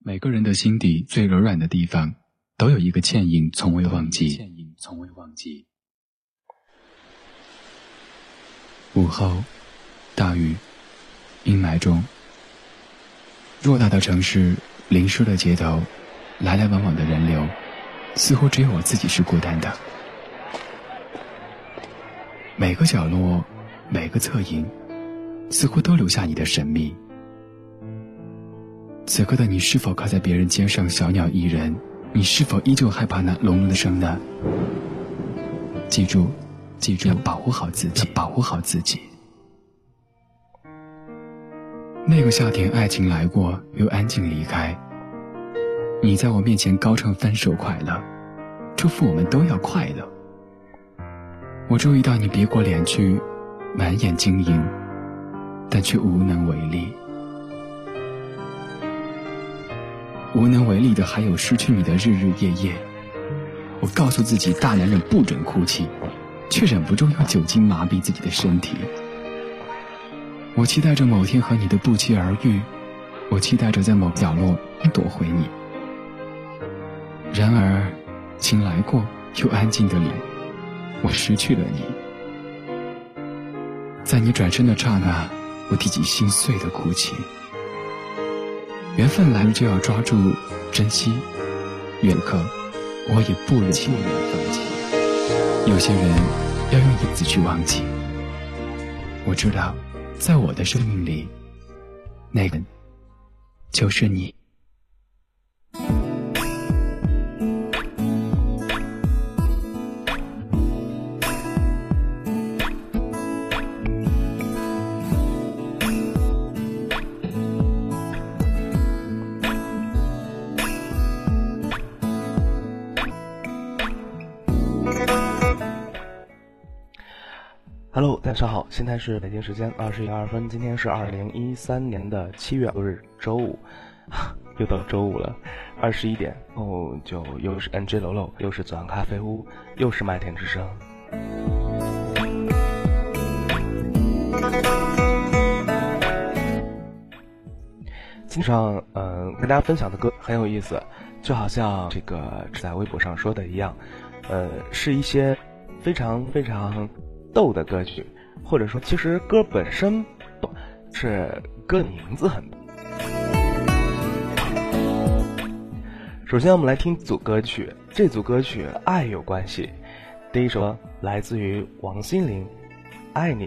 每个人的心底最柔软的地方，都有一个倩影，从未忘记。倩影从未忘记。午后，大雨，阴霾中，偌大的城市，淋湿的街头，来来往往的人流，似乎只有我自己是孤单的。每个角落，每个侧影，似乎都留下你的神秘。此刻的你是否靠在别人肩上，小鸟依人？你是否依旧害怕那隆隆的声呢？记住，记住，要保护好自己，保护好自己。那个夏天，爱情来过，又安静离开。你在我面前高唱分手快乐，祝福我们都要快乐。我注意到你别过脸去，满眼晶莹，但却无能为力。无能为力的还有失去你的日日夜夜。我告诉自己，大男人不准哭泣，却忍不住用酒精麻痹自己的身体。我期待着某天和你的不期而遇，我期待着在某角落夺回你。然而，请来过又安静的你，我失去了你。在你转身的刹那，我提起心碎的哭泣。缘分来了就要抓住珍惜，远客我也不忍轻言放弃。有些人要用影子去忘记。我知道，在我的生命里，那个就是你。Hello，大家好，现在是北京时间二十一二分，今天是二零一三年的七月六日，周五，又到周五了，二十一点哦，就又是 NJ 楼楼，又是左岸咖啡屋，又是麦田之声。经常嗯跟大家分享的歌很有意思，就好像这个在微博上说的一样，呃，是一些非常非常。逗的歌曲，或者说，其实歌本身不是歌名字很。首先，我们来听组歌曲，这组歌曲爱有关系。第一首来自于王心凌，《爱你》。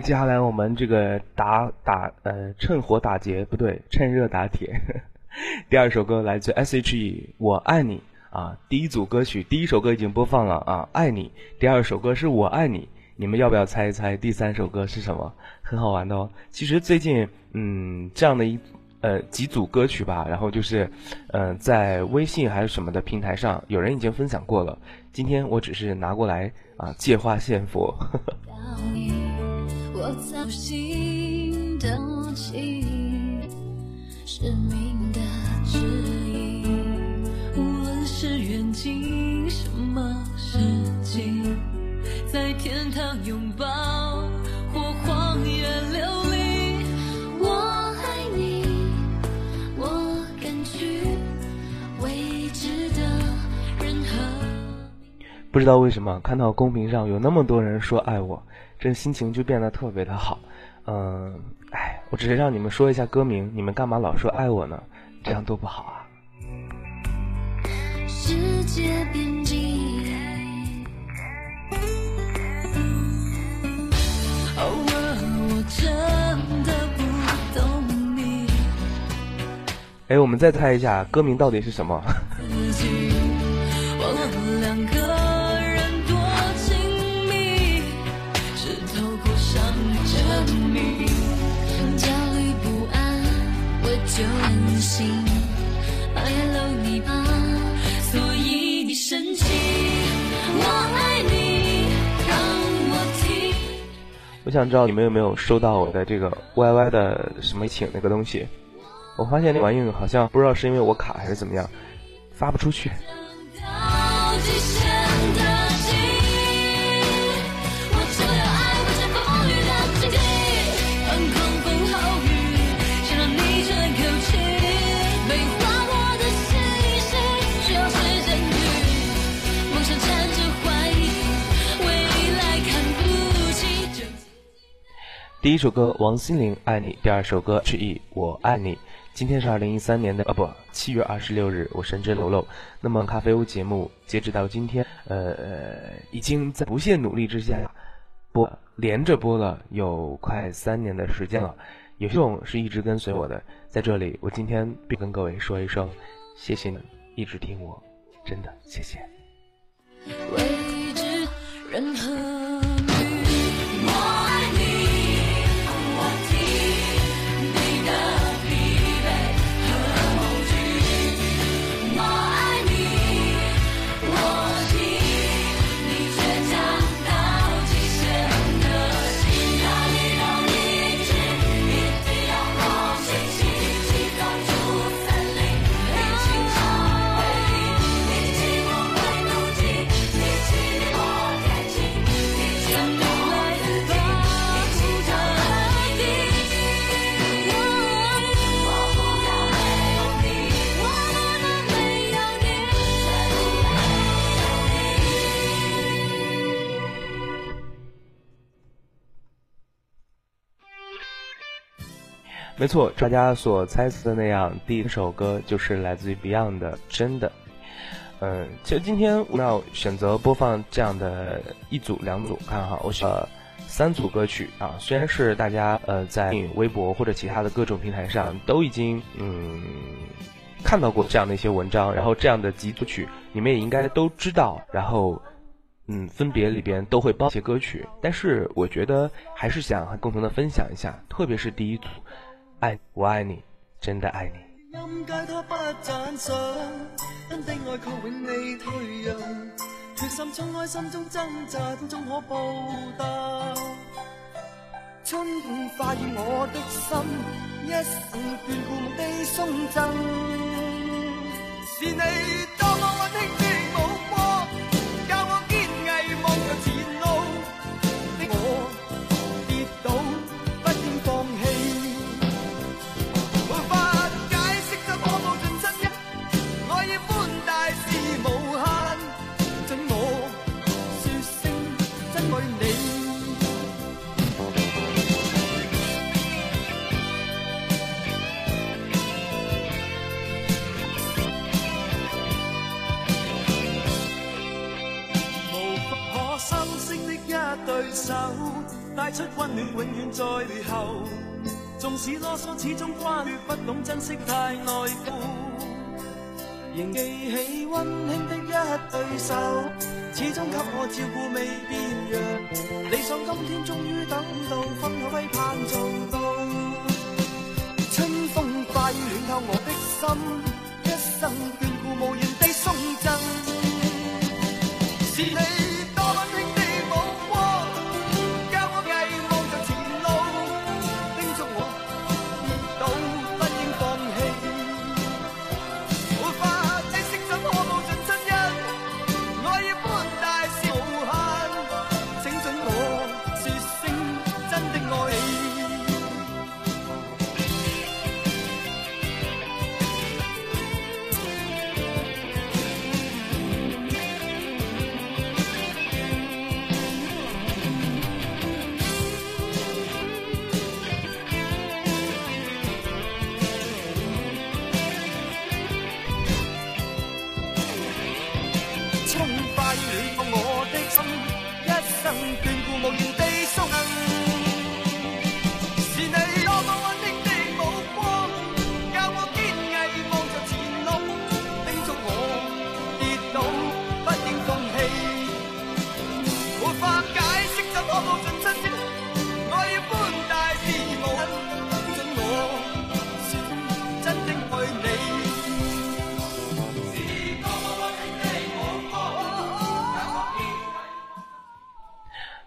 接下来我们这个打打呃趁火打劫不对，趁热打铁。第二首歌来自 S.H.E，我爱你啊。第一组歌曲，第一首歌已经播放了啊，爱你。第二首歌是我爱你，你们要不要猜一猜第三首歌是什么？很好玩的哦。其实最近嗯这样的一呃几组歌曲吧，然后就是呃在微信还是什么的平台上，有人已经分享过了。今天我只是拿过来啊借花献佛。我操心的情，是命的指引。无论是远近什么事情，在天堂拥抱或荒野流离，我爱你，我敢去未知的任何。不知道为什么看到公屏上有那么多人说爱我，这心情就变得特别的好。嗯，哎，我只是让你们说一下歌名，你们干嘛老说爱我呢？这样多不好啊！世界边际。偶尔我真的不懂你哎，我们再猜一下歌名到底是什么？我想知道你们有没有收到我的这个 YY 的什么请那个东西？我发现那玩意好像不知道是因为我卡还是怎么样，发不出去。第一首歌王心凌《爱你》，第二首歌是以我爱你。今天是二零一三年的啊不七月二十六日，我深圳楼楼。那么咖啡屋节目截止到今天，呃，已经在不懈努力之下播连着播了有快三年的时间了。有些种是一直跟随我的，在这里我今天必跟各位说一声，谢谢你一直听我，真的谢谢。未知任何没错，大家所猜测的那样，第一首歌就是来自于 Beyond 的《真的》。嗯，其实今天我们要选择播放这样的一组、两组，看哈，我选了三组歌曲啊。虽然是大家呃在微博或者其他的各种平台上都已经嗯看到过这样的一些文章，然后这样的几组曲你们也应该都知道，然后嗯分别里边都会包一些歌曲，但是我觉得还是想共同的分享一下，特别是第一组。爱我爱你，真的爱你。音街他不讚賞，真的愛確永未退讓，決心衝開心中掙扎，終可報答。春風化於我的心，一生眷顧夢的送贈，是你多麼溫馨出溫暖，永遠在背後。縱使啰嗦，始終關於不懂珍惜，太內疚。仍記起溫馨的一對手，始終給我照顧未變樣。理想今天終於等到，分享批盼做到。春風化雨暖透我的心，一生眷顧無言地送赠。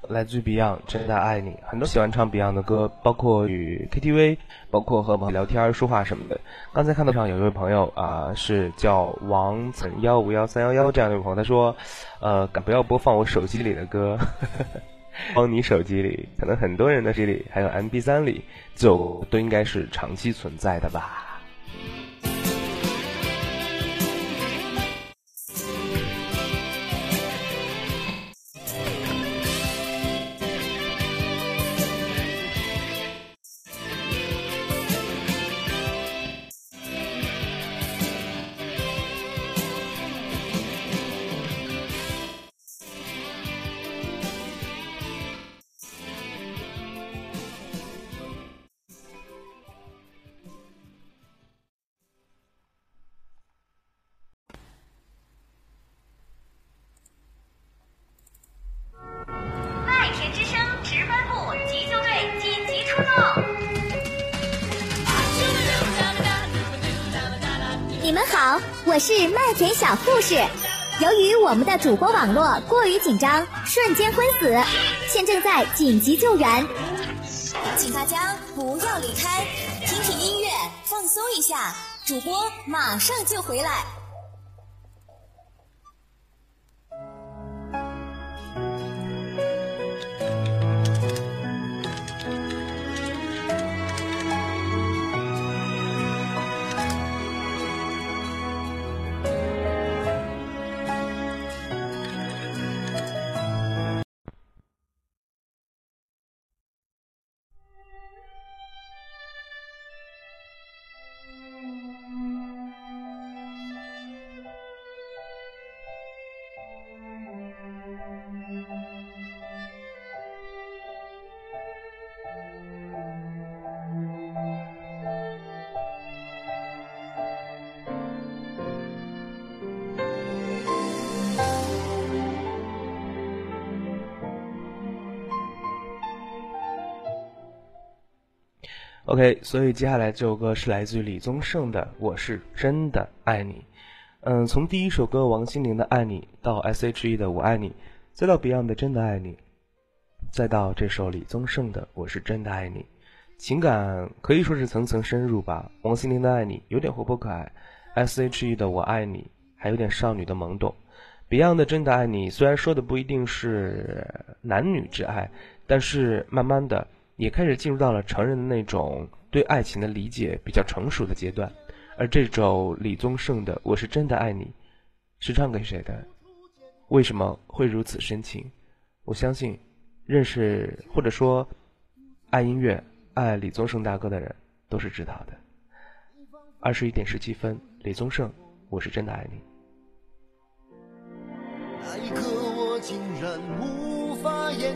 来自于 Beyond，真的爱你。很多喜欢唱 Beyond 的歌，包括与 KTV，包括和朋友聊天、说话什么的。刚才看到上有一位朋友啊、是叫王岑幺五幺三幺幺这样的一位朋友，他说，呃，敢不要播放我手机里的歌，放你手机里，可能很多人的手机里，还有 MP 3里，就都应该是长期存在的吧。我们的主播网络过于紧张，瞬间昏死，现正在紧急救援，请大家不要离开，听听音乐，放松一下，主播马上就回来。OK，所以接下来这首歌是来自于李宗盛的《我是真的爱你》。嗯，从第一首歌王心凌的《爱你》到 S.H.E 的《我爱你》，再到 Beyond 的《真的爱你》，再到这首李宗盛的《我是真的爱你》，情感可以说是层层深入吧。王心凌的《爱你》有点活泼可爱，S.H.E 的《我爱你》还有点少女的懵懂。Beyond 的《真的爱你》虽然说的不一定是男女之爱，但是慢慢的也开始进入到了成人的那种对爱情的理解比较成熟的阶段。而这首李宗盛的《我是真的爱你》，是唱给谁的？为什么会如此深情？我相信，认识或者说爱音乐、爱李宗盛大哥的人都是知道的。二十一点十七分，李宗盛《我是真的爱你》。那一刻，我竟然无法言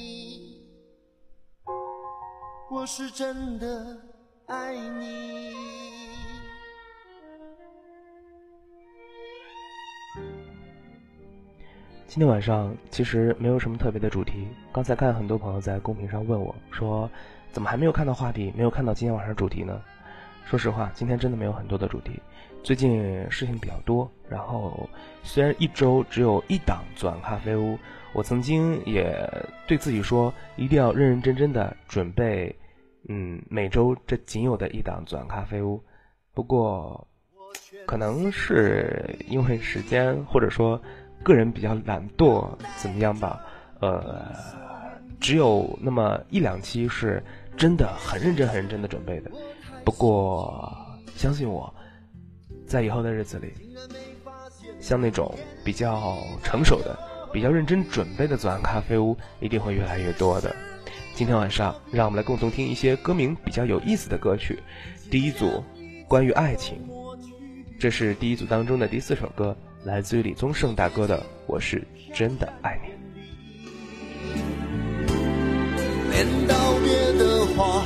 我是真的爱你。今天晚上其实没有什么特别的主题。刚才看很多朋友在公屏上问我说，怎么还没有看到话题，没有看到今天晚上主题呢？说实话，今天真的没有很多的主题。最近事情比较多，然后虽然一周只有一档左岸咖啡屋，我曾经也对自己说，一定要认认真真的准备，嗯，每周这仅有的一档左岸咖啡屋。不过，可能是因为时间，或者说个人比较懒惰，怎么样吧？呃，只有那么一两期是真的很认真、很认真的准备的。不过，相信我，在以后的日子里，像那种比较成熟的、比较认真准备的左岸咖啡屋，一定会越来越多的。今天晚上，让我们来共同听一些歌名比较有意思的歌曲。第一组，关于爱情，这是第一组当中的第四首歌，来自于李宗盛大哥的《我是真的爱你》。连道别的话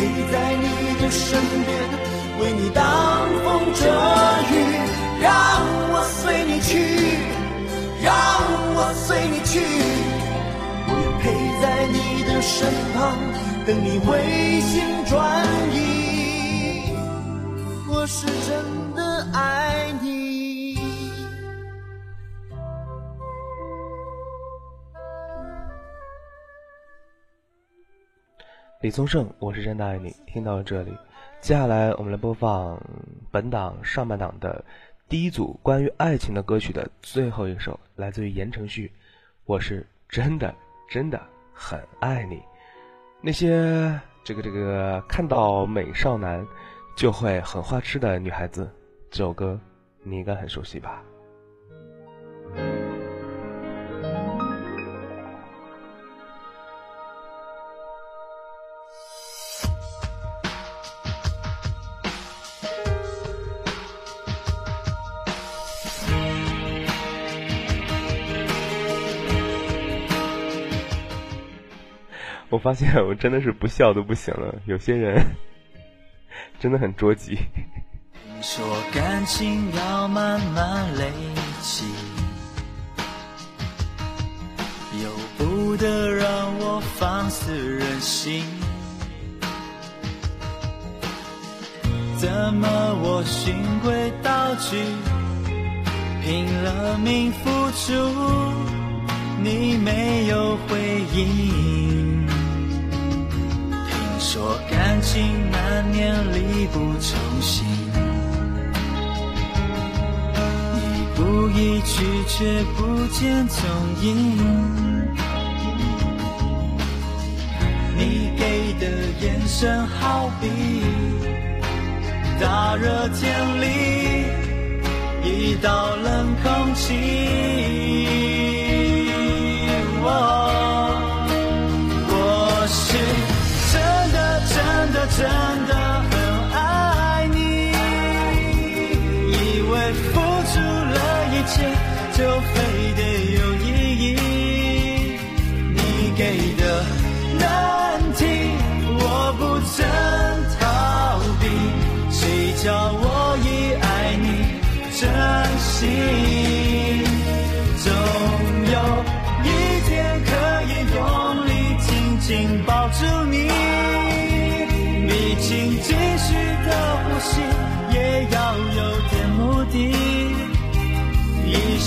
陪在你的身边，为你挡风遮雨，让我随你去，让我随你去，我愿陪在你的身旁，等你回心转意。我是真李宗盛，我是真的爱你。听到了这里，接下来我们来播放本档上半档的第一组关于爱情的歌曲的最后一首，来自于言承旭，《我是真的真的很爱你》。那些这个这个看到美少男就会很花痴的女孩子，这首歌你应该很熟悉吧？我发现我真的是不笑都不行了，有些人真的很着急。说感情要慢慢累积，由不得让我放肆任性。怎么我循规蹈矩，拼了命付出，你没有回应。说感情难免力不从心，你不意去却不见踪影。你给的眼神好比大热天里一道冷空气。真的很爱你，以为付出了一切就非得有意义。你给的难题，我不曾逃避。谁叫我已爱你真心？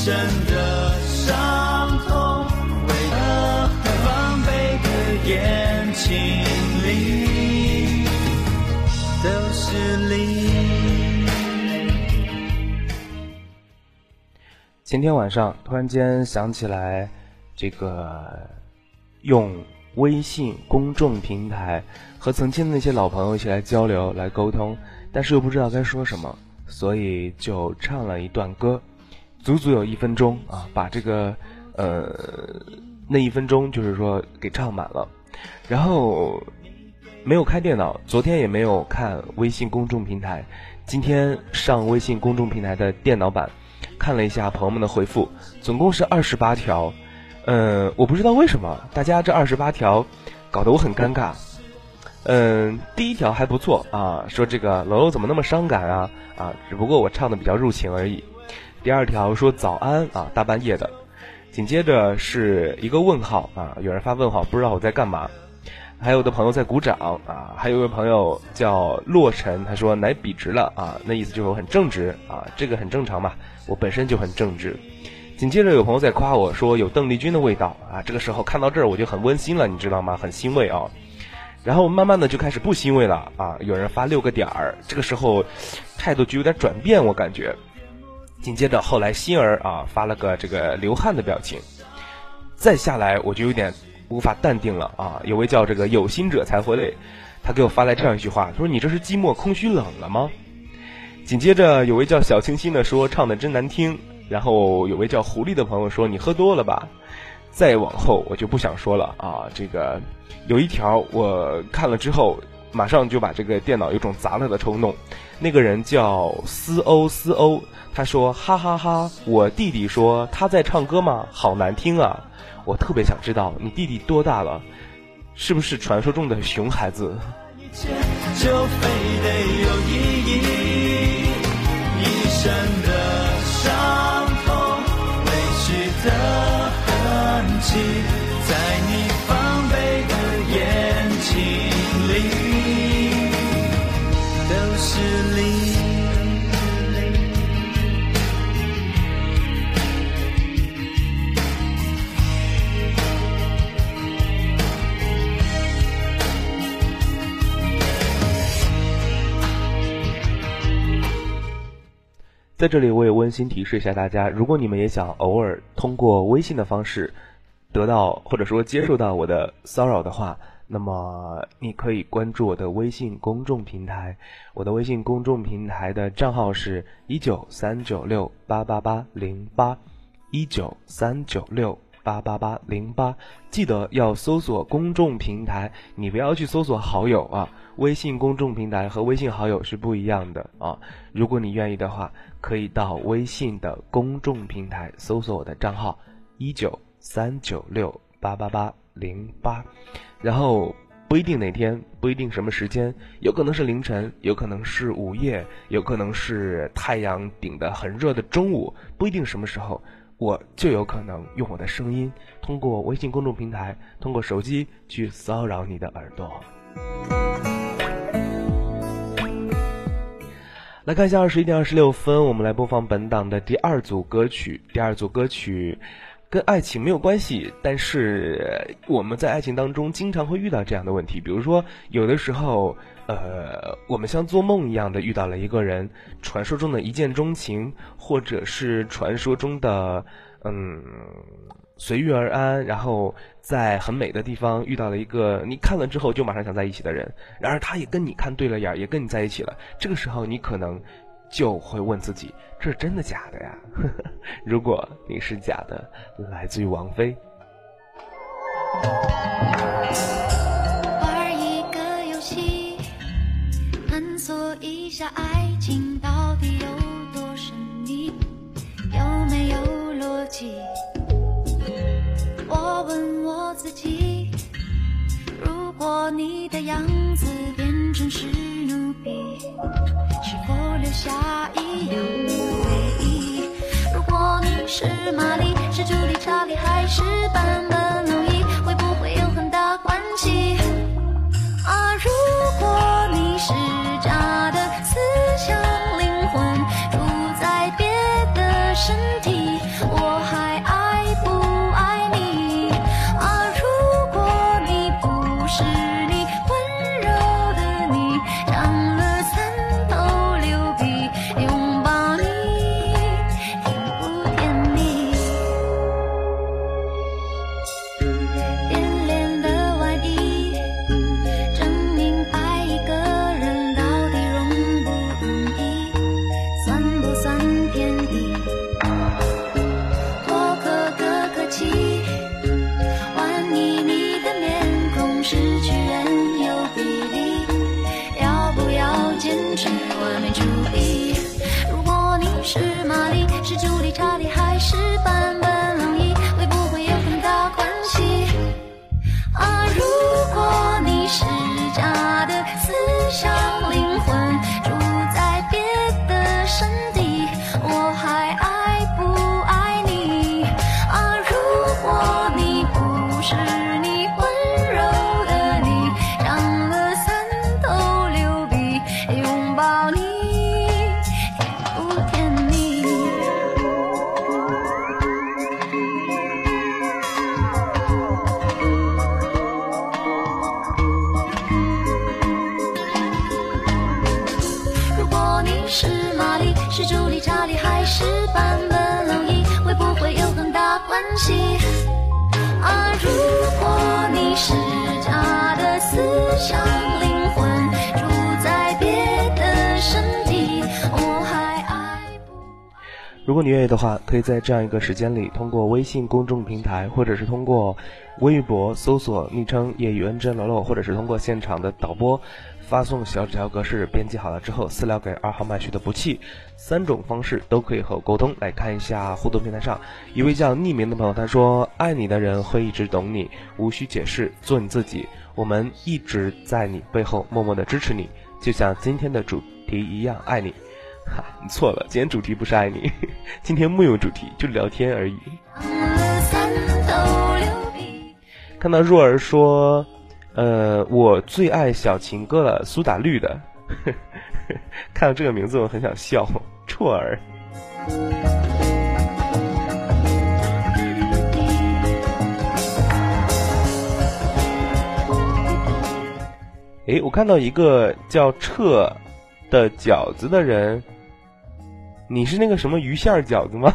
一生的伤痛，为了防备的眼睛里都是泪。前天晚上突然间想起来，这个用微信公众平台和曾经的那些老朋友一起来交流、来沟通，但是又不知道该说什么，所以就唱了一段歌，足足有一分钟啊，把这个呃那一分钟就是说给唱满了，然后没有开电脑，昨天也没有看微信公众平台，今天上微信公众平台的电脑版。看了一下朋友们的回复，总共是二十八条。嗯，我不知道为什么大家这二十八条搞得我很尴尬。嗯，第一条还不错啊，说这个楼楼怎么那么伤感啊啊，只不过我唱的比较入情而已。第二条说早安啊，大半夜的。紧接着是一个问号啊，有人发问号，不知道我在干嘛。还有的朋友在鼓掌啊，还有一位朋友叫洛尘，他说奶笔直了啊，那意思就是我很正直啊，这个很正常嘛，我本身就很正直。紧接着有朋友在夸我说有邓丽君的味道啊，这个时候看到这儿我就很温馨了，你知道吗？很欣慰啊。然后慢慢的就开始不欣慰了啊，有人发六个点儿，这个时候态度就有点转变，我感觉。紧接着后来欣儿啊发了个这个流汗的表情，再下来我就有点。无法淡定了啊！有位叫这个有心者才会累，他给我发来这样一句话，他说：“你这是寂寞、空虚、冷了吗？”紧接着有位叫小清新的说：“唱的真难听。”然后有位叫狐狸的朋友说：“你喝多了吧？”再往后我就不想说了啊！这个有一条我看了之后，马上就把这个电脑有种砸了的冲动。那个人叫思欧思欧，他说：“哈哈哈！我弟弟说他在唱歌吗？好难听啊！”我特别想知道你弟弟多大了，是不是传说中的熊孩子？就非得有意义，一生的伤痛，委屈的痕迹，在你在这里，我也温馨提示一下大家，如果你们也想偶尔通过微信的方式得到或者说接受到我的骚扰的话，那么你可以关注我的微信公众平台。我的微信公众平台的账号是一九三九六八八八零八一九三九六八八八零八。记得要搜索公众平台，你不要去搜索好友啊。微信公众平台和微信好友是不一样的啊！如果你愿意的话，可以到微信的公众平台搜索我的账号一九三九六八八八零八，然后不一定哪天，不一定什么时间，有可能是凌晨，有可能是午夜，有可能是太阳顶得很热的中午，不一定什么时候，我就有可能用我的声音，通过微信公众平台，通过手机去骚扰你的耳朵。来看一下二十一点二十六分，我们来播放本档的第二组歌曲。第二组歌曲跟爱情没有关系，但是我们在爱情当中经常会遇到这样的问题，比如说有的时候，呃，我们像做梦一样的遇到了一个人，传说中的一见钟情，或者是传说中的嗯随遇而安，然后在很美的地方遇到了一个你看了之后就马上想在一起的人，然而他也跟你看对了眼儿，也跟你在一起了。这个时候你可能就会问自己：这是真的假的呀？如果你是假的，来自于王菲。玩一个游戏，探索一下爱情如果你的样子变成史努比，是否留下一样的回忆？如果你是玛丽，是朱莉、查理还是版本你愿意的话，可以在这样一个时间里，通过微信公众平台，或者是通过微博搜索昵称“业余恩真楼楼”，或者是通过现场的导播发送小纸条格式编辑好了之后私聊给二号麦序的不弃，三种方式都可以和我沟通。来看一下互动平台上，一位叫匿名的朋友他说：“爱你的人会一直懂你，无需解释，做你自己。我们一直在你背后默默的支持你，就像今天的主题一样，爱你。”哈，你错了，今天主题不是爱你，今天木有主题，就聊天而已。看到若儿说，呃，我最爱小情歌了，苏打绿的。看到这个名字，我很想笑。绰儿，哎，我看到一个叫撤的饺子的人，你是那个什么鱼馅饺子吗？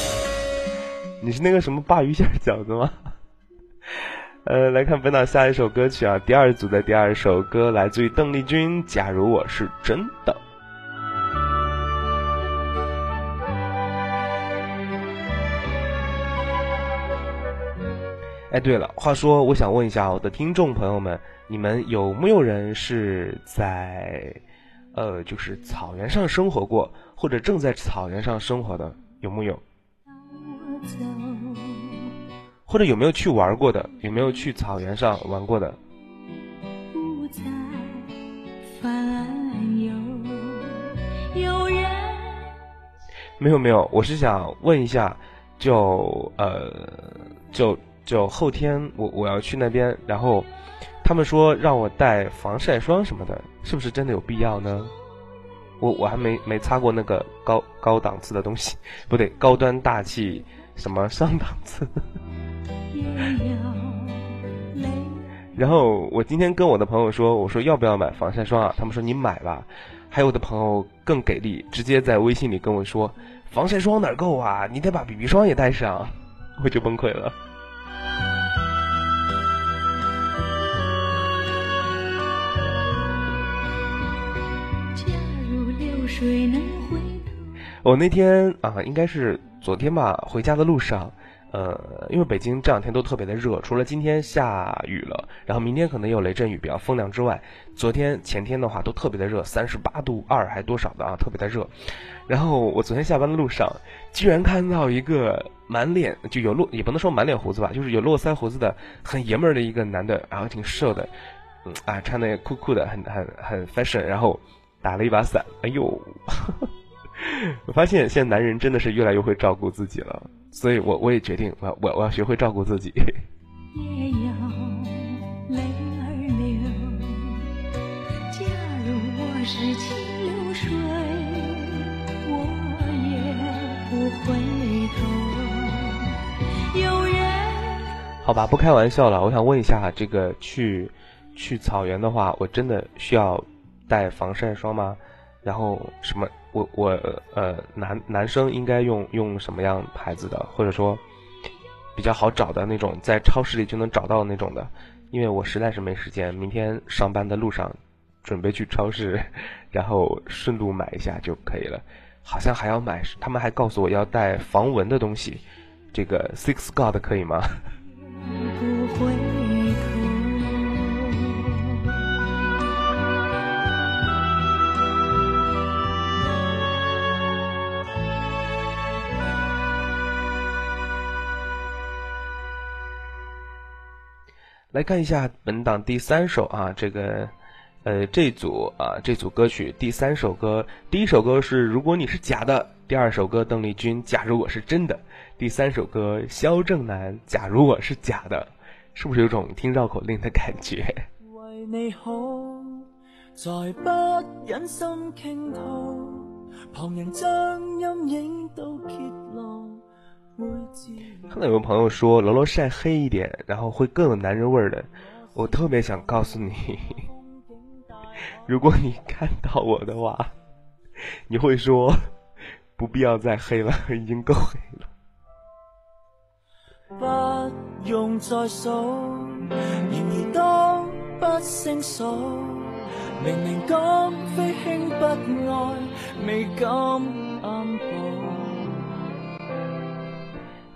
你是那个什么鲅鱼馅饺子吗？呃，来看本档下一首歌曲啊，第二组的第二首歌来自于邓丽君，《假如我是真的》。哎，对了，话说，我想问一下我的听众朋友们，你们有没有人是在，呃，就是草原上生活过，或者正在草原上生活的，有木有？或者有没有去玩过的？有没有去草原上玩过的？不再烦忧，有人没有没有，我是想问一下，就呃，就就后天我我要去那边，然后他们说让我带防晒霜什么的，是不是真的有必要呢？我我还没没擦过那个高高档次的东西，不对，高端大气什么上档次。然后我今天跟我的朋友说，我说要不要买防晒霜啊？他们说你买吧。还有的朋友更给力，直接在微信里跟我说，防晒霜哪够啊？你得把 BB 霜也带上，我就崩溃了。水能回头。我那天啊，应该是昨天吧，回家的路上，呃，因为北京这两天都特别的热，除了今天下雨了，然后明天可能有雷阵雨，比较风凉之外，昨天前天的话都特别的热，三十八度二还多少的啊，特别的热。然后我昨天下班的路上，居然看到一个满脸就有络，也不能说满脸胡子吧，就是有络腮胡子的很爷们儿的一个男的，然后挺瘦的，嗯啊，穿的酷酷的，很很很 fashion，然后打了一把伞，哎呦。我发现现在男人真的是越来越会照顾自己了，所以我我也决定，我要我我要学会照顾自己。也要泪儿流。假如我是清流水，我也不回头。有人好吧，不开玩笑了，我想问一下，这个去去草原的话，我真的需要带防晒霜吗？然后什么？我我呃男男生应该用用什么样牌子的，或者说比较好找的那种，在超市里就能找到那种的？因为我实在是没时间，明天上班的路上准备去超市，然后顺路买一下就可以了。好像还要买，他们还告诉我要带防蚊的东西，这个 Six God 可以吗？不回来看一下本档第三首啊，这个，呃，这组啊，这组歌曲第三首歌，第一首歌是如果你是假的，第二首歌邓丽君假如我是真的，第三首歌萧正楠假如我是假的，是不是有种听绕口令的感觉？为你好，再不忍心倾吐，旁人将阴影都揭露，看到有个朋友说楼楼晒黑一点，然后会更有男人味的。我特别想告诉你，如果你看到我的话，你会说不必要再黑了，已经够黑了。不用再數，然而當不勝數，明明今非輕不愛，未敢。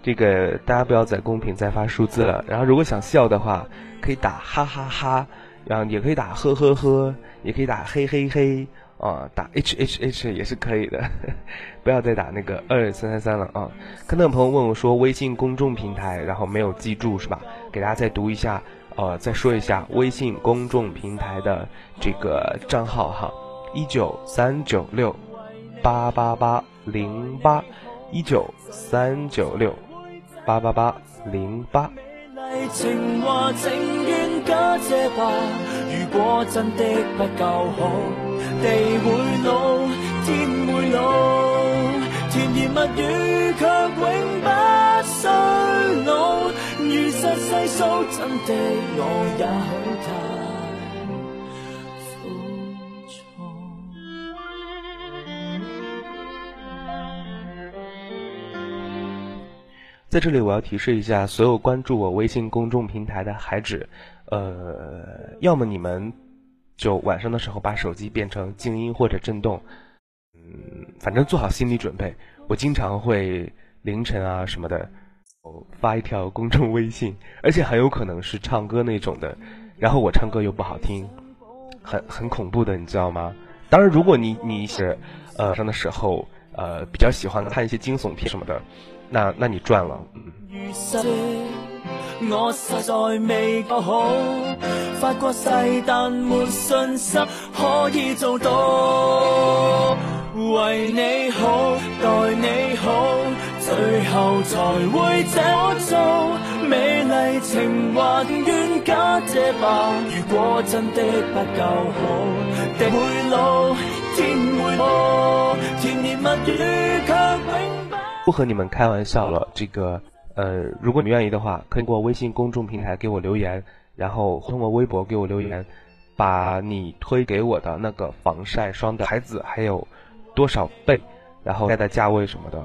这个大家不要在公屏再发数字了。然后如果想笑的话，可以打哈哈哈，然后也可以打呵呵呵，也可以打嘿嘿嘿啊，打 h h h 也是可以的。不要再打那个二三三三了啊！看到有朋友问我说微信公众平台，然后没有记住是吧？给大家再读一下，呃，再说一下微信公众平台的这个账号哈，一九三九六八八八零八一九三九六。八八八零八。情话情愿假借吧，如果真的不够好，地会老，天会老，甜言蜜语却永不衰老。如实世数，真的我也好在这里，我要提示一下所有关注我微信公众平台的孩子，呃，要么你们就晚上的时候把手机变成静音或者震动，嗯，反正做好心理准备。我经常会凌晨啊什么的，发一条公众微信，而且很有可能是唱歌那种的，然后我唱歌又不好听，很很恐怖的，你知道吗？当然，如果你你是呃晚上的时候呃比较喜欢看一些惊悚片什么的，那那你赚了。嗯我实在未够好，发过誓但没信心可以做到。为你好，待你好，最后才會這麼做。美丽情還願假借吧。如果真的不够好，地会老，天会破，甜言蜜语却永不。和你们开玩笑了，这个呃，如果你愿意的话，可以通过微信公众平台给我留言，然后通过微博给我留言，把你推给我的那个防晒霜的牌子还有多少倍，然后带的价位什么的，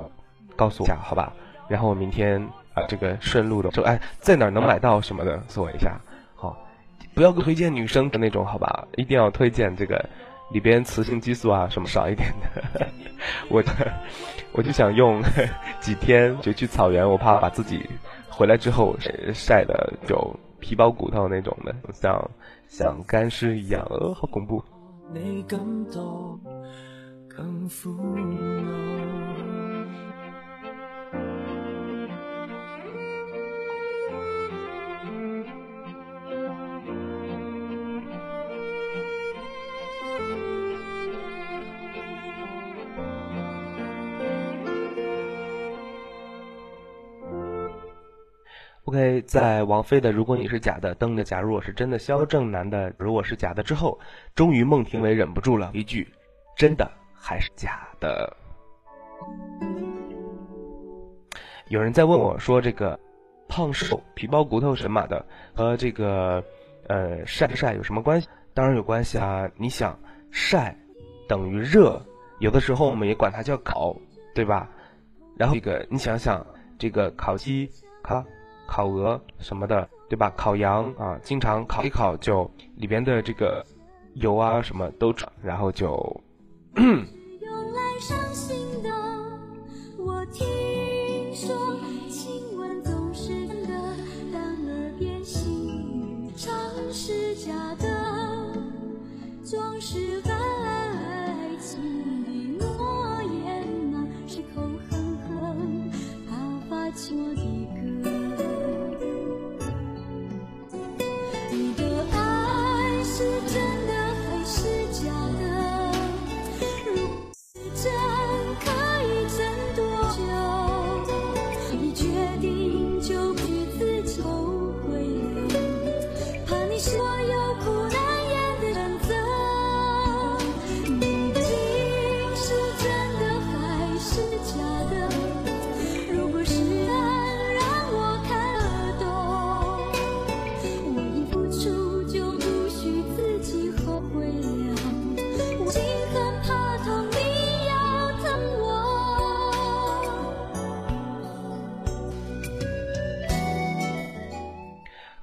告诉我一下，好吧？然后我明天啊、这个顺路的说，哎，在哪能买到什么的，送我一下，好，不要推荐女生的那种，好吧？一定要推荐这个里边雌性激素啊什么少一点的，我。我就想用 几天就去草原，我怕把自己回来之后晒的就皮包骨头那种的，像像干尸一样，呃，好恐怖。你感到更苦 OK，在王菲的《如果你是假的》登的《假如我是真的》，萧正楠的《如果是假的》之后，终于孟庭苇忍不住了一句：“真的还是假的？”有人在问我说：“这个胖瘦、皮包骨头神马的和这个呃晒不晒有什么关系？”当然有关系啊！你想晒等于热，有的时候我们也管它叫烤，对吧？然后这个你想想，这个烤鸡、烤烤鹅什么的，对吧？烤羊啊，经常烤一烤就里边的这个油啊什么都出，然后就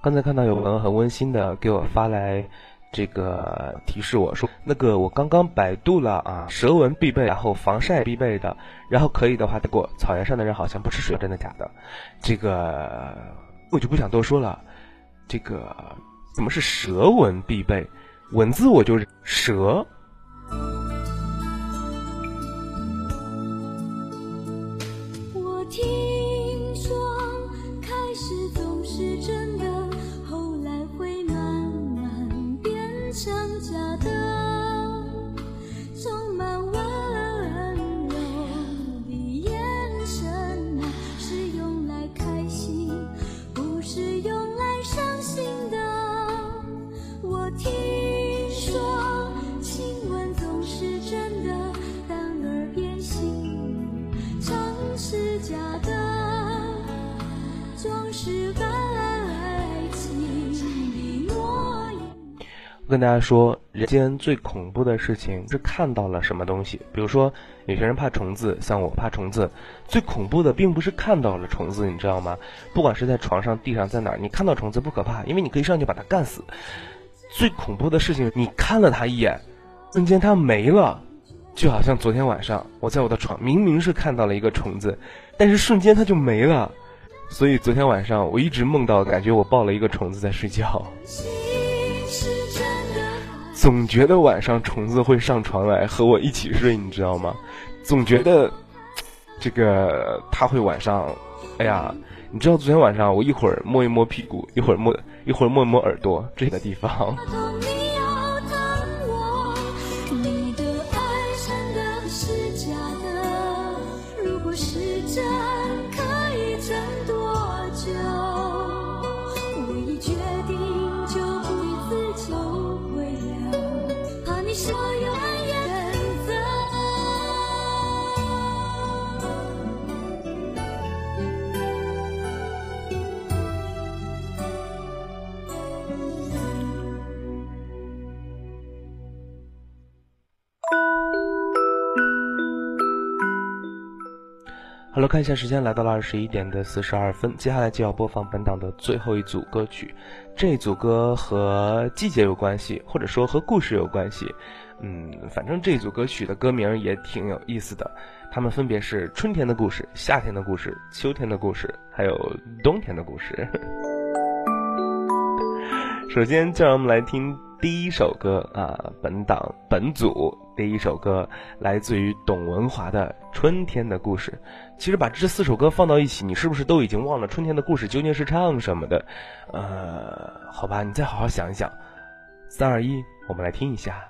刚才看到有朋友很温馨的给我发来这个提示我说，那个我刚刚百度了啊，舌纹必备，然后防晒必备的，然后可以的话，结果草原上的人好像不吃水，真的假的？这个我就不想多说了。这个怎么是舌纹必备？文字我就是蛇，我跟大家说，人间最恐怖的事情是看到了什么东西。比如说，有些人怕虫子，像我怕虫子。最恐怖的并不是看到了虫子，你知道吗？不管是在床上、地上，在哪儿，你看到虫子不可怕，因为你可以上去把它干死。最恐怖的事情，你看了它一眼，瞬间它没了。就好像昨天晚上，我在我的床，明明是看到了一个虫子，但是瞬间它就没了。所以昨天晚上我一直梦到，感觉我抱了一个虫子在睡觉。总觉得晚上虫子会上床来和我一起睡，你知道吗？总觉得这个它会晚上，哎呀，你知道昨天晚上我一会儿摸一摸屁股，一会儿摸一会儿摸一摸耳朵这个地方，好了，看一下时间，来到了二十一点的四十二分，接下来就要播放本档的最后一组歌曲。这组歌和季节有关系，或者说和故事有关系。嗯，反正这组歌曲的歌名也挺有意思的，它们分别是春天的故事、夏天的故事、秋天的故事，还有冬天的故事。首先，就让我们来听第一首歌啊，本档本组第一首歌来自于董文华的《春天的故事》。其实把这四首歌放到一起，你是不是都已经忘了《春天的故事》究竟是唱什么的？呃，好吧，你再好好想一想。三二一，我们来听一下。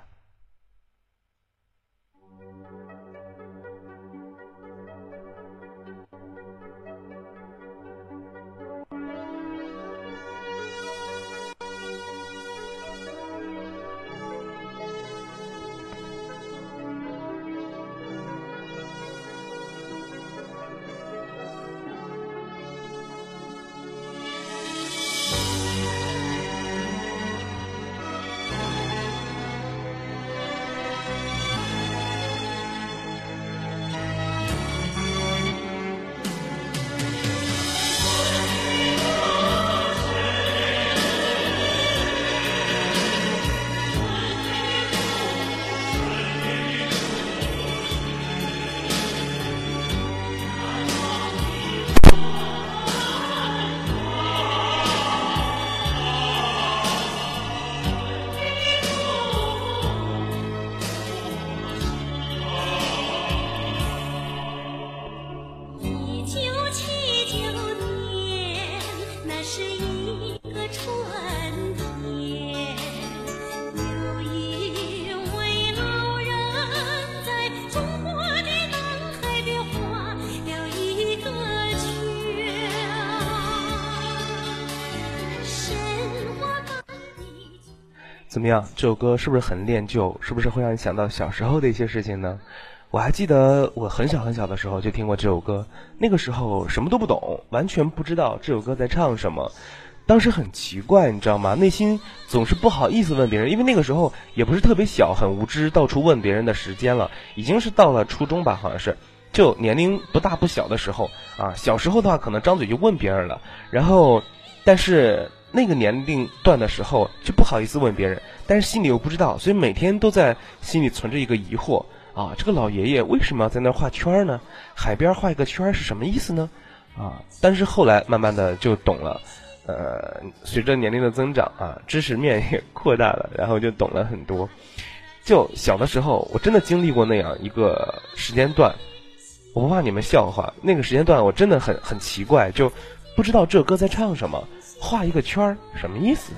么样？这首歌是不是很恋旧？是不是会让你想到小时候的一些事情呢？我还记得我很小很小的时候就听过这首歌，那个时候什么都不懂，完全不知道这首歌在唱什么。当时很奇怪，你知道吗？内心总是不好意思问别人，因为那个时候也不是特别小，很无知，到处问别人的时间了，已经是到了初中吧，好像是，就年龄不大不小的时候啊。小时候的话，可能张嘴就问别人了，然后，但是那个年龄段的时候就不好意思问别人，但是心里又不知道，所以每天都在心里存着一个疑惑啊，这个老爷爷为什么要在那画圈呢？海边画一个圈是什么意思呢？啊，但是后来慢慢的就懂了，呃，随着年龄的增长啊，知识面也扩大了，然后就懂了很多。就小的时候，我真的经历过那样一个时间段，我不怕你们笑话，那个时间段我真的很很奇怪，就不知道这歌在唱什么，画一个圈儿什么意思？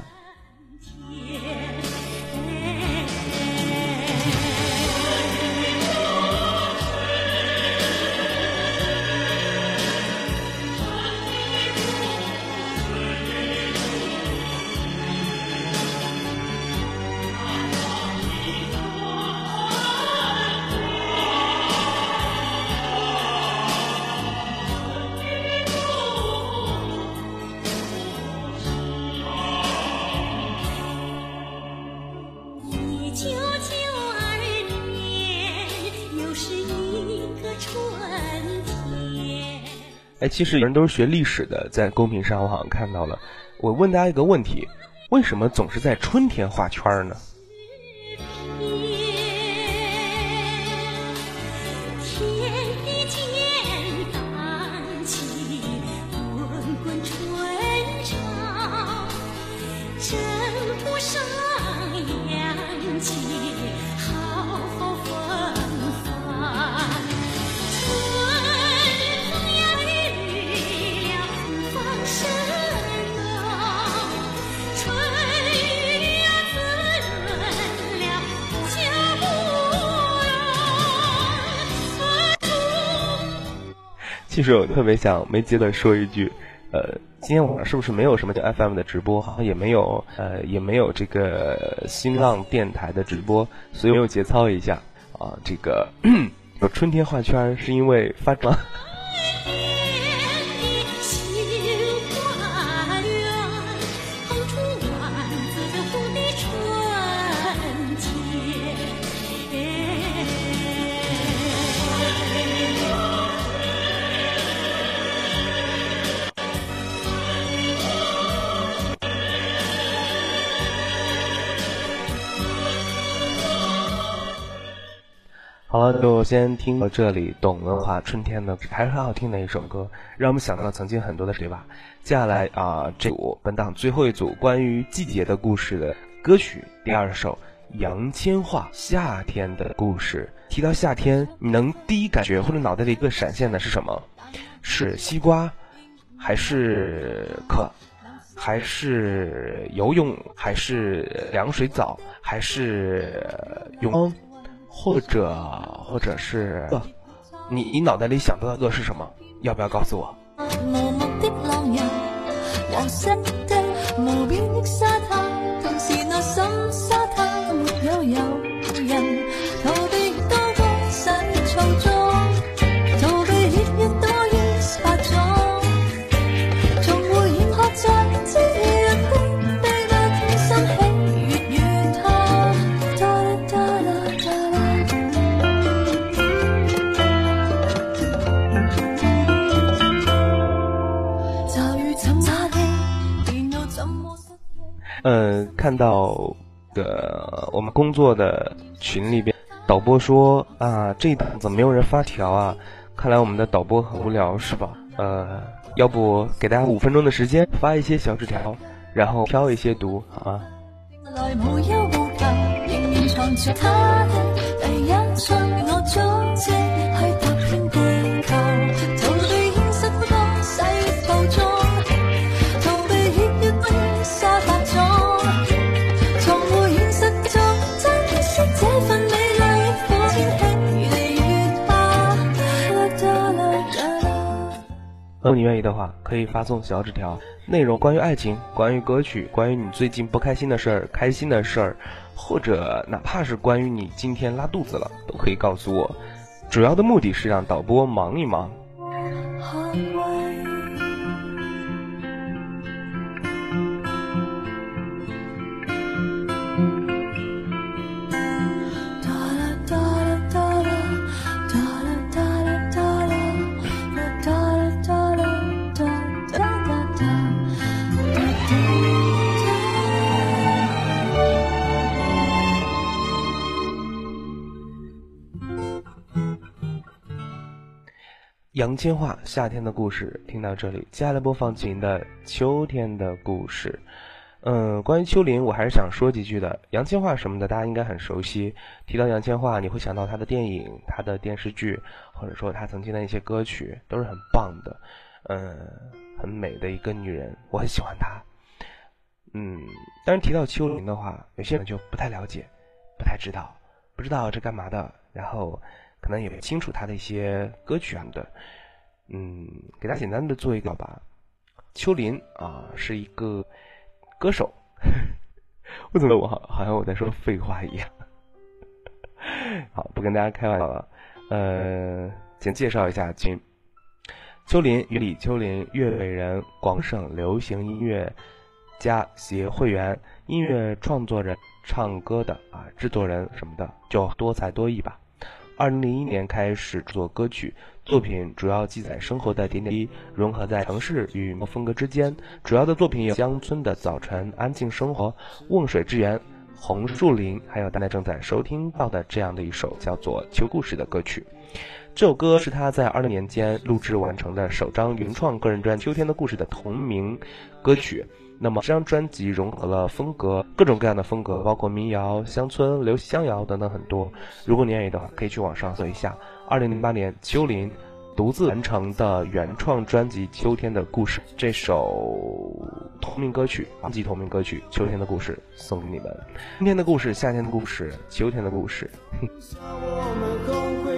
其实有人都是学历史的，在公屏上我好像看到了。我问大家一个问题：为什么总是在春天画圈儿呢？天地间荡起滚滚春潮，征途上扬起其实我特别想没接的说一句，呃，今天晚上是不是没有什么叫 FM 的直播？好像也没有，呃，也没有这个新浪电台的直播，所以没有节操一下啊。这个 春天画圈是因为发展。就先听到这里。懂文化春天呢，还是很好听的一首歌，让我们想到了曾经很多的，对吧？接下来啊、这组本档最后一组关于季节的故事的歌曲，第二首杨千嬅《夏天的故事》。提到夏天，你能第一感觉或者脑袋里一个闪现的是什么？是西瓜，还是可？还是游泳，还是凉水澡，还是泳，或者或者是你你脑袋里想到的恶是什么？要不要告诉我？无目的浪遊，黃色的無邊的沙滩，同時內心沙滩没有遊人，做的群里边，导播说啊，这一档怎么没有人发条啊？看来我们的导播很无聊是吧？呃，要不给大家五分钟的时间发一些小纸条，然后挑一些读好嗎？如果你愿意的话，可以发送小纸条，内容关于爱情、关于歌曲、关于你最近不开心的事儿、开心的事儿，或者哪怕是关于你今天拉肚子了，都可以告诉我。主要的目的是让导播忙一忙。杨千嬅《夏天的故事》听到这里，接下来播放您的《秋天的故事》。嗯，关于秋林，我还是想说几句的。杨千嬅什么的，大家应该很熟悉。提到杨千嬅，你会想到她的电影、她的电视剧，或者说她曾经的一些歌曲，都是很棒的。嗯，很美的一个女人，我很喜欢她。嗯，但是提到秋林的话，有些人就不太了解，不太知道，不知道这干嘛的，然后可能也不清楚他的一些歌曲啊的。嗯，给大家简单的做一个吧。秋林啊，是一个歌手。为什么我好好像我在说废话一样？好，不跟大家开玩笑了。呃，先介绍一下君。秋林，与李秋林，粤北人，广省流行音乐家协会员，音乐创作人、唱歌的啊，制作人什么的，就多才多艺吧。二零零一年开始做歌曲，作品主要记载生活的点点滴滴，融合在城市与风格之间。主要的作品有《乡村的早晨》《安静生活》《瓮水之源》《红树林》，还有大家正在收听到的这样的一首叫做《秋故事》的歌曲。这首歌是他在二零年间录制完成的首张原创个人专辑《秋天的故事》的同名歌曲。那么这张专辑融合了风格各种各样的风格，包括民谣、乡村、流乡谣等等很多。如果你愿意的话，可以去网上搜一下。二零零八年，秋林独自完成的原创专辑《秋天的故事》这首同名歌曲，专辑同名歌曲《秋天的故事》送给你们。今天的故事，夏天的故事，秋天的故事。哼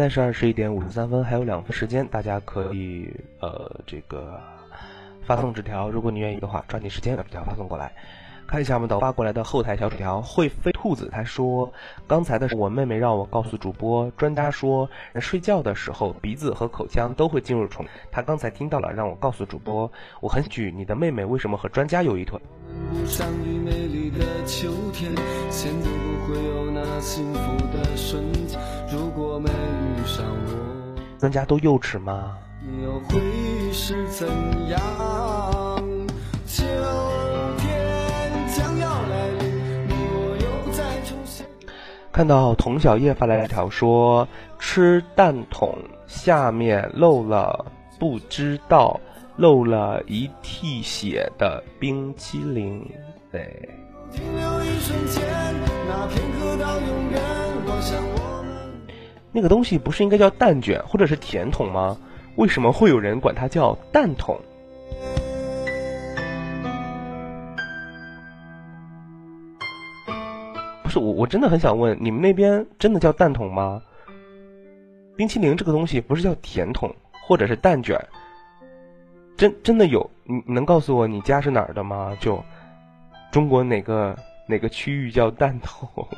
现在是二十一点五十三分，还有两分时间，大家可以呃这个发送纸条，如果你愿意的话，抓紧时间把纸条发送过来。看一下我们导发过来的后台小纸条，会飞兔子他说，刚才的是我妹妹让我告诉主播，专家说人睡觉的时候鼻子和口腔都会进入虫，他刚才听到了，让我告诉主播，我很举你的妹妹为什么和专家有一腿？相遇美丽的秋天，现在不会有那幸福的瞬间。如果没遇上我，专家都幼稚吗？你又会是怎样？秋看到童小叶发来一条说吃蛋筒下面漏了不知道漏了一屉血的冰淇淋，对，停留一瞬间，那片刻到永远。我想我们。那个东西不是应该叫蛋卷或者是甜筒吗？为什么会有人管它叫蛋筒？是我，我真的很想问，你们那边真的叫蛋筒吗？冰淇淋这个东西不是叫甜筒或者是蛋卷？真真的有？你你能告诉我你家是哪儿的吗？就中国哪个哪个区域叫蛋筒？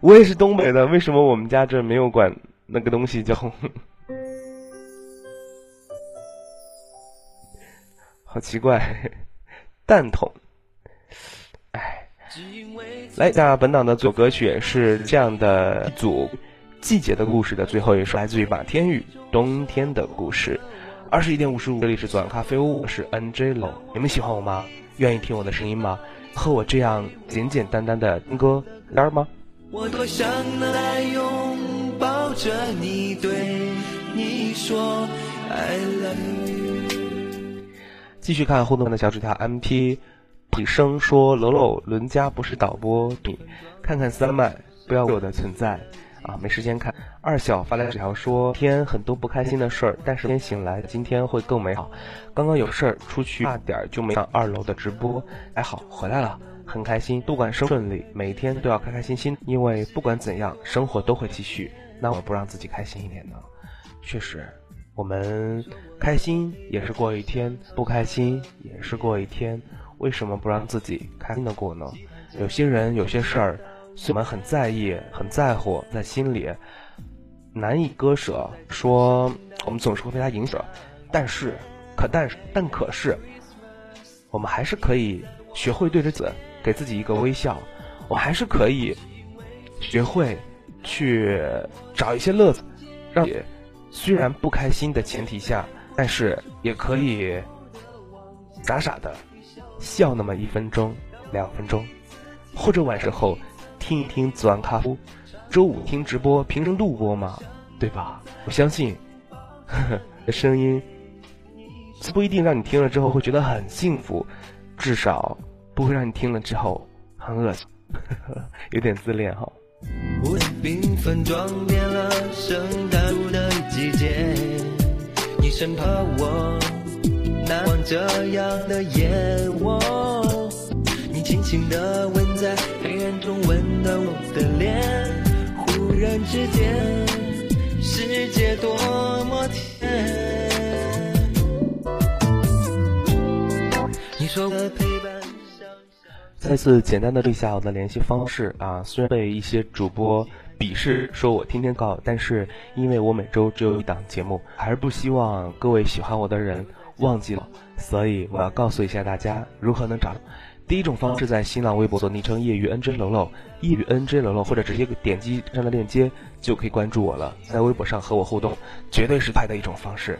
我也是东北的，为什么我们家这没有管那个东西叫？好奇怪，蛋筒。哎，来，那本档的左歌曲是这样的一组季节的故事的最后一首，来自于马天宇《冬天的故事》。二十一点五十五，这里是左岸咖啡屋，我是 NJ 龙。你们喜欢我吗？愿意听我的声音吗？和我这样简简单单的听歌单吗？我多想能来拥抱着你，对你说 I love you。继续看互动的小纸条，MP 李生说：“楼楼伦家不是导播，你看看三麦，不要我的存在啊，没时间看。”二小发来纸条说：“天很多不开心的事儿，但是天醒来，今天会更美好。刚刚有事儿出去，差点就没上二楼的直播，还好回来了。”很开心，不管生顺利，每一天都要开开心心，因为不管怎样，生活都会继续。那我不让自己开心一点呢？确实，我们开心也是过一天，不开心也是过一天。为什么不让自己开心的过呢？有些人，有些事儿，我们很在意、很在乎，在心里难以割舍。说我们总是会被它影响，但是，可但是，但可是，我们还是可以学会对着自己给自己一个微笑。我还是可以学会去找一些乐子，让你虽然不开心的前提下，但是也可以傻傻的笑那么一分钟、两分钟，或者晚时候听一听左岸咖啡，周五听直播，平时录播嘛，对吧？我相信呵呵 声音不一定让你听了之后会觉得很幸福，至少不会让你听了之后很恶心，呵 呵有点自恋哈。我缤纷装点了圣诞的季节，你身旁我难忘这样的夜，我你轻轻地吻在黑暗中温暖我的脸，忽然之间世界多么甜。你说的陪伴再次简单的对一下我的联系方式啊，虽然被一些主播鄙视，说我天天告，但是因为我每周只有一档节目，还是不希望各位喜欢我的人忘记了，所以我要告诉一下大家如何能找到。第一种方式在新浪微博做昵称业余 NJ 楼楼，业余 NJ 楼楼，或者直接点击上的链接就可以关注我了，在微博上和我互动，绝对是快的一种方式。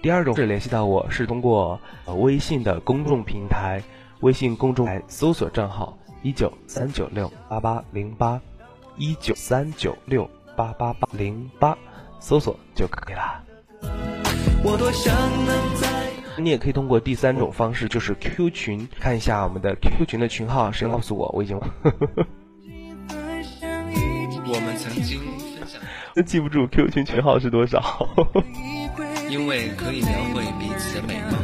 第二种是联系到我是通过微信的公众平台，微信公众台搜索账号一九三九六八八零八，一九三九六八八八零八，搜索就可以啦。我多想能在。你也可以通过第三种方式，就是 QQ 群，看一下我们的 QQ 群的群号，谁告诉我？我已经 我们曾经分享，记不住 QQ 群群号是多少。因为可以描绘彼此的美梦。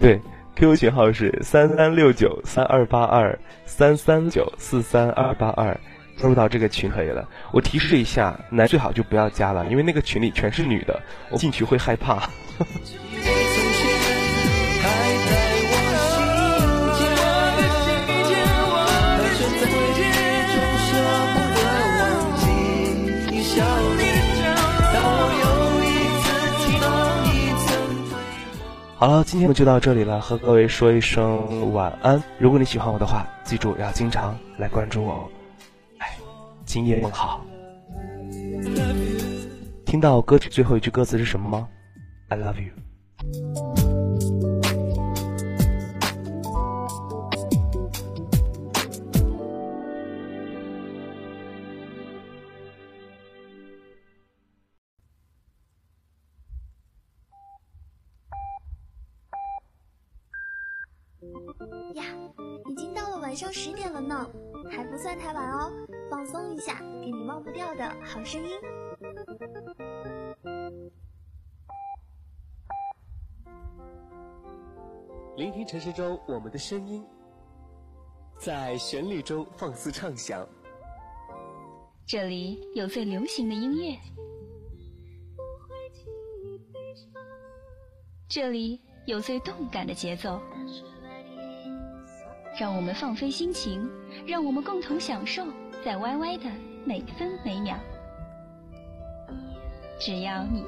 对，QQ 群号是三三六九三二八二三三九四三二八二，加入到这个群可以了。我提示一下，男最好就不要加了，因为那个群里全是女的，我进去会害怕。好了，今天就到这里了，和各位说一声晚安。如果你喜欢我的话，记住要经常来关注我哦。今夜梦好。听到歌曲最后一句歌词是什么吗？I love you。呀，已经到了晚上十点了呢，还不算太晚哦，放松一下，给你忘不掉的好声音。聆听城市中我们的声音，在旋律中放肆畅想。这里有最流行的音乐，这里有最动感的节奏。让我们放飞心情，让我们共同享受在 YY 的每分每秒。只要你。